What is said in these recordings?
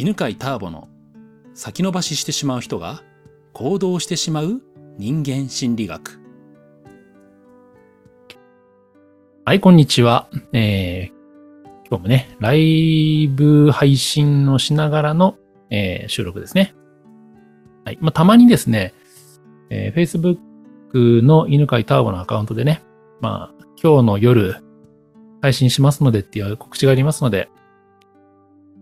犬飼ターボの先延ばししてしまう人が行動してしまう人間心理学。はい、こんにちは。えー、今日もね、ライブ配信をしながらの、えー、収録ですね。はい。まあ、たまにですね、えー、Facebook の犬飼ターボのアカウントでね、まあ、今日の夜配信しますのでっていう告知がありますので、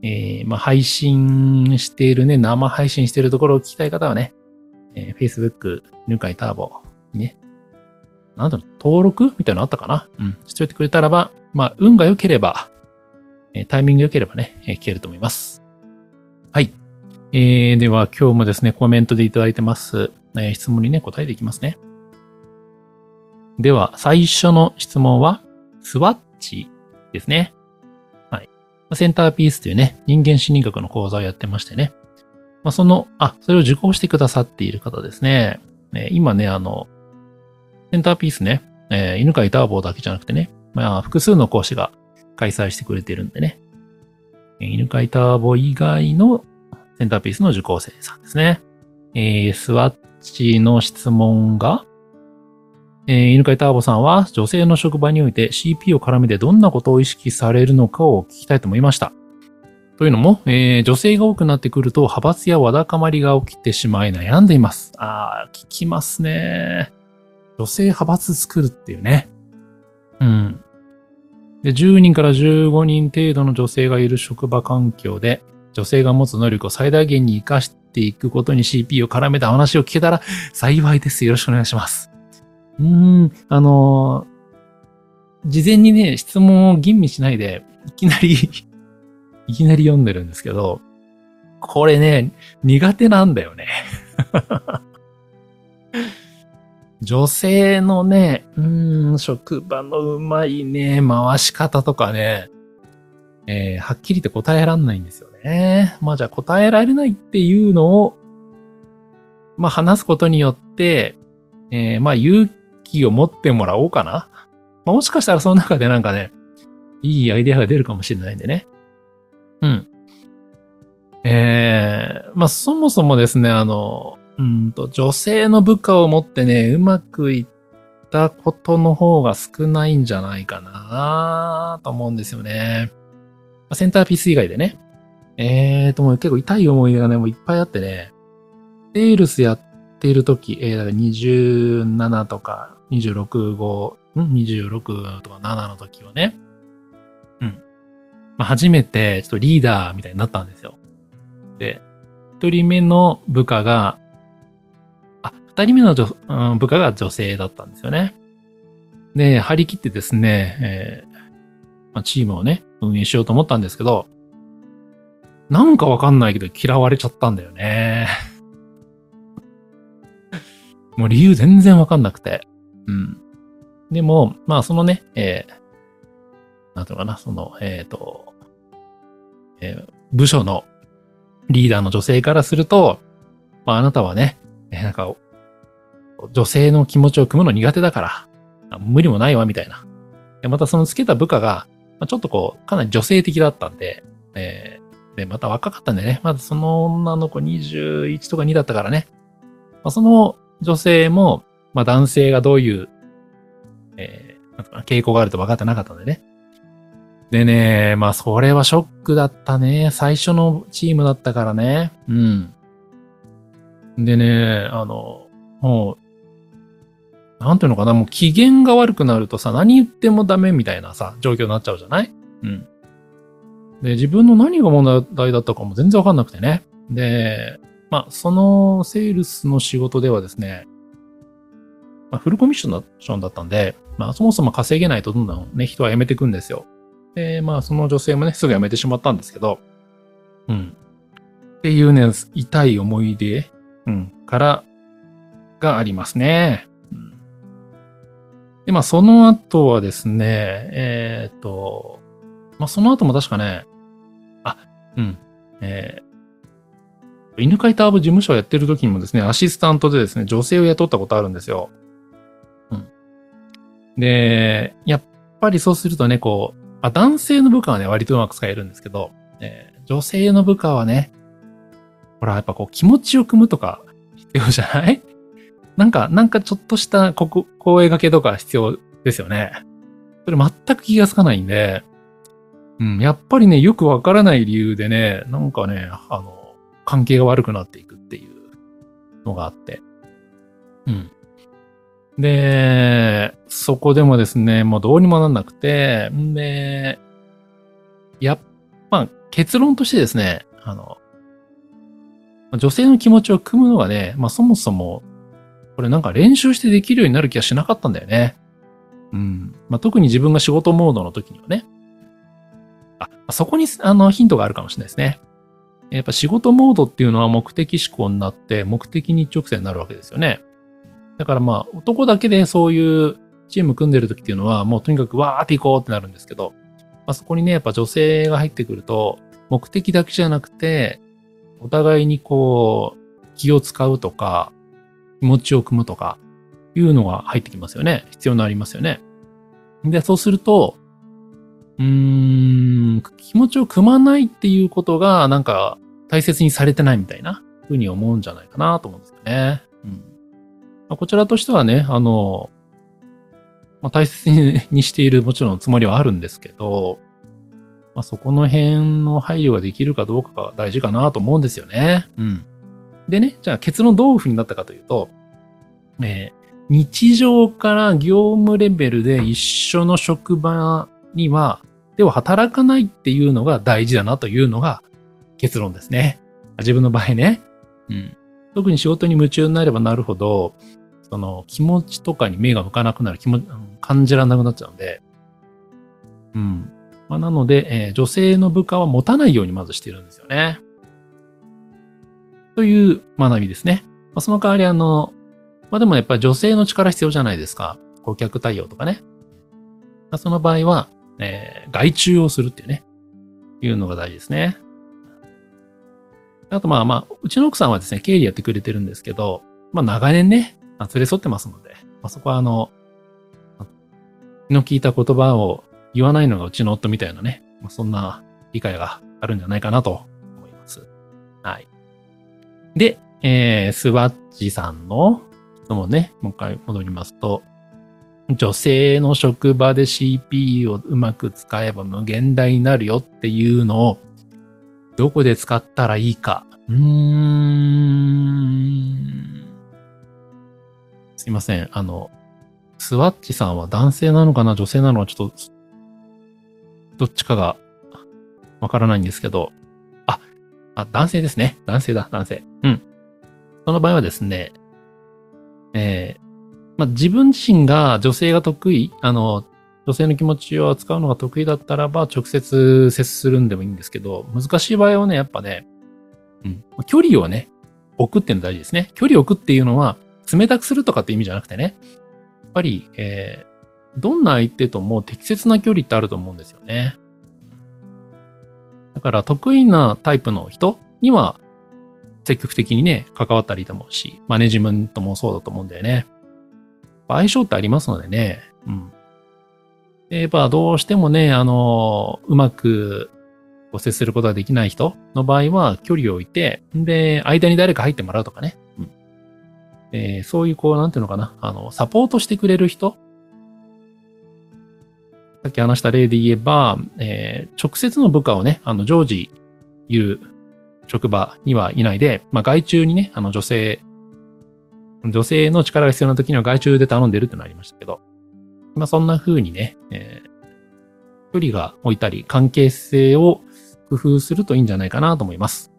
えー、まあ、配信しているね、生配信しているところを聞きたい方はね、えー、Facebook、犬飼ターボにね、なんだろう、登録みたいなのあったかな？うん。しておいてくれたらば、まあ、運が良ければ、えー、タイミング良ければね、えー、聞けると思います。はい。えー、では今日もですね、コメントでいただいてます、えー、質問にね、答えていきますね。では、最初の質問は、スワッチですね。センターピースというね、人間心理学の講座をやってましてね。まあ、その、あ、それを受講してくださっている方ですね。えー、今ね、あの、センターピースね、えー、犬飼ターボーだけじゃなくてね、まあ、複数の講師が開催してくれてるんでね。え犬飼ターボ以外のセンターピースの受講生さんですね。えー、スワッチの質問が、えー、犬飼ターボさんは女性の職場において CP を絡めてどんなことを意識されるのかを聞きたいと思いました。というのも、えー、女性が多くなってくると派閥やわだかまりが起きてしまい悩んでいます。ああ、聞きますね。女性派閥作るっていうね。うん。で、10人から15人程度の女性がいる職場環境で、女性が持つ能力を最大限に活かしていくことに CP を絡めた話を聞けたら幸いです。よろしくお願いします。うん、あの、事前にね、質問を吟味しないで、いきなり いきなり読んでるんですけど、これね、苦手なんだよね 女性のね、うん、職場のうまいね、回し方とかね、えー、はっきりと答えらんないんですよね。まあじゃあ答えられないっていうのを、まあ話すことによって、えー、まあ勇気を持ってもらおうかな。まあ、もしかしたらその中でなんかね、いいアイデアが出るかもしれないんでね。うん。ええー、まあ、そもそもですね、あの、うんと、女性の部下を持ってね、うまくいったことの方が少ないんじゃないかなと思うんですよね。センターピース以外でね。えーと、もう結構痛い思い出がね、もういっぱいあってね、セールスやっているとき、えー、だから27とか26、5、ん ?26 とか7の時はね。うん。まあ、初めて、ちょっとリーダーみたいになったんですよ。で、一人目の部下が、あ、二人目の、うん、部下が女性だったんですよね。で、張り切ってですね、えーまあ、チームをね、運営しようと思ったんですけど、なんかわかんないけど嫌われちゃったんだよね。もう理由全然わかんなくて。うん。でも、まあそのね、えー、なんていうのかな、その、えっ、ー、と、えー、部署のリーダーの女性からすると、まああなたはね、えー、なんか、女性の気持ちを組むの苦手だから、無理もないわ、みたいな。でまたそのつけた部下が、まあ、ちょっとこう、かなり女性的だったんで、えー、で、また若かったんでね、まずその女の子21とか2だったからね、まあ、その女性も、まあ男性がどういう、えー、傾向があると分かってなかったんでね。でね、まあそれはショックだったね。最初のチームだったからね。うん。でね、あの、もう、なんていうのかな、もう機嫌が悪くなるとさ、何言ってもダメみたいなさ、状況になっちゃうじゃない？うん。で、自分の何が問題だったかも全然わかんなくてね。で、まあ、そのセールスの仕事ではですね、まあ、フルコミッションだったんで、まあ、そもそも稼げないとどんどんね、人は辞めていくんですよ。で、まあ、その女性もね、すぐ辞めてしまったんですけど、うん。っていうね、痛い思い出、うん、からがありますね。うん、で、まあ、その後はですね、えっ、と、まあ、その後も確かね、あ、うん、えー、犬飼ターボ事務所をやってる時にもですね、アシスタントでですね、女性を雇ったことあるんですよ。で、やっぱりそうするとね、こう、あ男性の部下はね、割とうまく使えるんですけど、えー、女性の部下はね、ほら、やっぱこう気持ちを組むとか必要じゃない？なんか、なんかちょっとしたこ声掛けとか必要ですよね。それ全く気がつかないんで、うん、やっぱりね、よくわからない理由でね、なんかね、あの、関係が悪くなっていくっていうのがあって。うん。で、そこでもですね、もうどうにもなんなくて、んで、やっぱ、結論としてですね、あの、女性の気持ちを組むのがね、まあそもそも、これなんか練習してできるようになる気がしなかったんだよね。うん。まあ特に自分が仕事モードの時にはね。あ、そこにあのヒントがあるかもしれないですね。やっぱ仕事モードっていうのは目的思考になって目的に一直線になるわけですよね。だからまあ男だけでそういうチーム組んでる時っていうのはもうとにかくわーって行こうってなるんですけど、まあ、そこにね、やっぱ女性が入ってくると目的だけじゃなくてお互いにこう気を使うとか気持ちを組むとかいうのが入ってきますよね。必要になりますよね。で、そうすると、うーん、気持ちを組まないっていうことが、なんか、大切にされてないみたいなふうに思うんじゃないかなと思うんですよね。うんまあ、こちらとしてはね、あの、まあ、大切にしているもちろんつもりはあるんですけど、まあ、そこの辺の配慮ができるかどうかが大事かなと思うんですよね。うん。でね、じゃあ結論どういうふうになったかというと、えー、日常から業務レベルで一緒の職場にはでは働かないっていうのが大事だなというのが結論ですね。自分の場合ね。うん。特に仕事に夢中になればなるほど、その気持ちとかに目が向かなくなる気持ち、感じられなくなっちゃうんで。うん。まあ、なので、えー、女性の部下は持たないようにまずしてるんですよね。という学びですね。まあ、その代わりあの、まあでもやっぱり女性の力必要じゃないですか。顧客対応とかね。まあ、その場合は、えー、外注をするっていうね、いうのが大事ですね。あとまあまあ、うちの奥さんはですね、経理やってくれてるんですけど、まあ長年ね、連れ添ってますので、まあ、そこはあの、の聞いた言葉を言わないのがうちの夫みたいなね、まあ、そんな理解があるんじゃないかなと思います。はい。で、えー、スワッチさんの質問ね、もう一回戻りますと、女性の職場で CPU をうまく使えば無限大になるよっていうのを、どこで使ったらいいか。うーん。すいません。あの、スワッチさんは男性なのかな？女性なのか？ちょっと、どっちかがわからないんですけど、あ、あ、男性ですね。男性だ、男性。うん。その場合はですね、えー、まあ、自分自身が女性が得意、あの、女性の気持ちを扱うのが得意だったらば、直接接するんでもいいんですけど、難しい場合はね、やっぱね、うん、距離をね、置くっていうの大事ですね。距離を置くっていうのは、冷たくするとかって意味じゃなくてね、ぱり、えー、どんな相手とも適切な距離ってあると思うんですよね。だから得意なタイプの人には積極的にね、関わったらいいと思うし、マネジメントもそうだと思うんだよね。相性ってありますのでね。うん。で、やっぱどうしてもね、あの、うまく接することができない人の場合は距離を置いて、で、間に誰か入ってもらうとかね。えー、そういうこう、なんていうのかな、あの、サポートしてくれる人さっき話した例で言えば、えー、直接の部下をね、あの、常時いる職場にはいないで、まあ、外注にね、あの、女性女性の力が必要な時には外注で頼んでるってのありましたけど、まあそんな風にね、えー、距離が置いたり関係性を工夫するといいんじゃないかなと思います。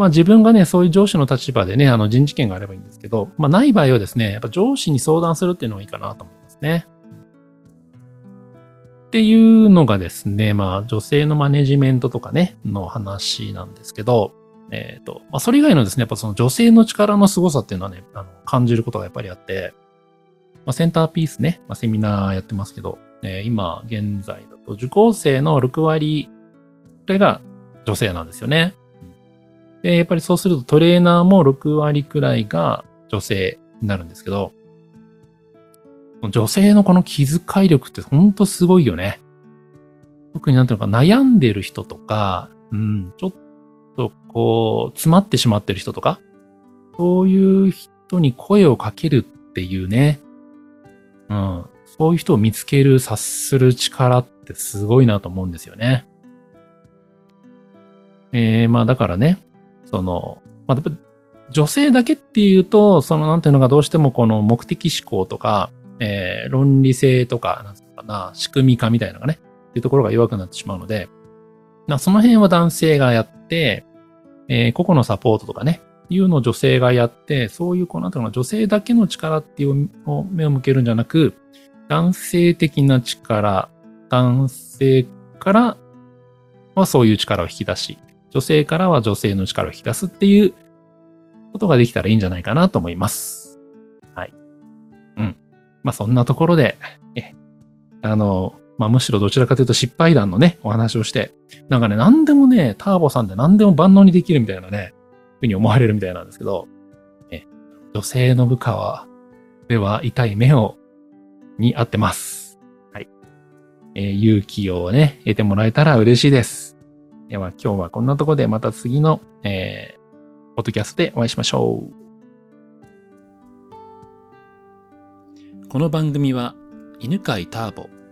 まあ自分がね、そういう上司の立場でね、あの人事権があればいいんですけど、まあない場合はですね、やっぱ上司に相談するっていうのがいいかなと思いますね。っていうのがですね、まあ女性のマネジメントとかね、の話なんですけど、えっ、ー、と、まあ、それ以外のですね、やっぱその女性の力の凄さっていうのはね、あの感じることがやっぱりあって、まあ、センターピースね、まあ、セミナーやってますけど、えー、今現在だと受講生の6割くらいが女性なんですよね。で、やっぱりそうするとトレーナーも6割くらいが女性になるんですけど、女性のこの気遣い力ってほんとすごいよね。特になんていうのか悩んでる人とか、うん、ちょっとこう、詰まってしまってる人とか、そういう人に声をかけるっていうね、うん、そういう人を見つける、察する力ってすごいなと思うんですよね。えー、まあだからね、その、まあ、女性だけっていうと、そのなんていうのがどうしてもこの目的思考とか、えー、論理性とか、なんつうかな、仕組み化みたいなのがね、っていうところが弱くなってしまうので、まあ、その辺は男性がやって、えー、個々のサポートとかね、いうのを女性がやって、そういう、こう、なんていうの女性だけの力っていうのを目を向けるんじゃなく、男性的な力、男性からはそういう力を引き出し、女性からは女性の力を引き出すっていうことができたらいいんじゃないかなと思います。はい。うん。まあそんなところで、え、あの、まあむしろどちらかというと失敗談のね、お話をして、なんかね、何でもね、ターボさんで何でも万能にできるみたいなね、ふうに思われるみたいなんですけど、え、女性の部下は、では痛い目を、に合ってます。はい。えー、勇気をね、得てもらえたら嬉しいです。では今日はこんなところでまた次の、えー、ポッドキャストでお会いしましょう。この番組は犬飼ターボ